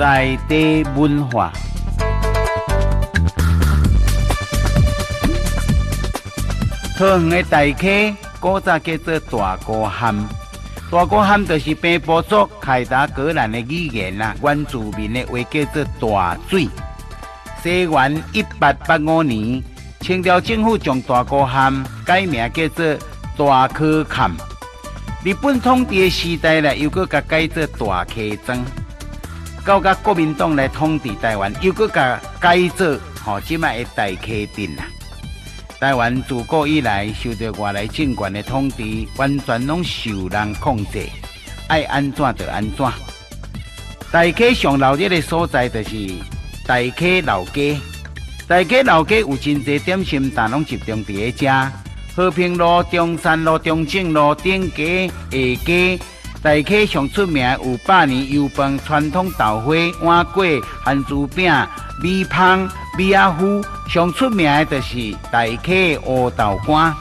在地文化。桃园的大溪，古早叫做大锅涵。大锅涵就是平埔族凯达格兰的语言啦，原住民的话叫做大水。西元一八八五年，清朝政府将大锅涵改名叫做大嵙崁。日本统治的时代呢，又搁甲改做大溪庄。到甲国民党来统治台湾，又搁甲改造吼，即卖的大溪镇啦。台湾自古以来受到外来政权的统治，完全拢受人控制，爱安怎就安怎。大溪上闹热的所在就是大溪老街，大溪老街有真侪点心但拢集中伫咧遮，和平路、中山路、中正路、顶街、下街。大溪上出名有百年油饭、传统豆花、碗粿、番薯饼、米汤、米仔糊。上出名的就是大溪乌豆干。